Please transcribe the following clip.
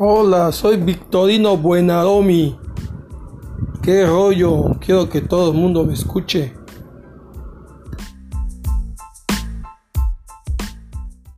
Hola, soy Victorino Buenaromi. ¿Qué rollo? Quiero que todo el mundo me escuche.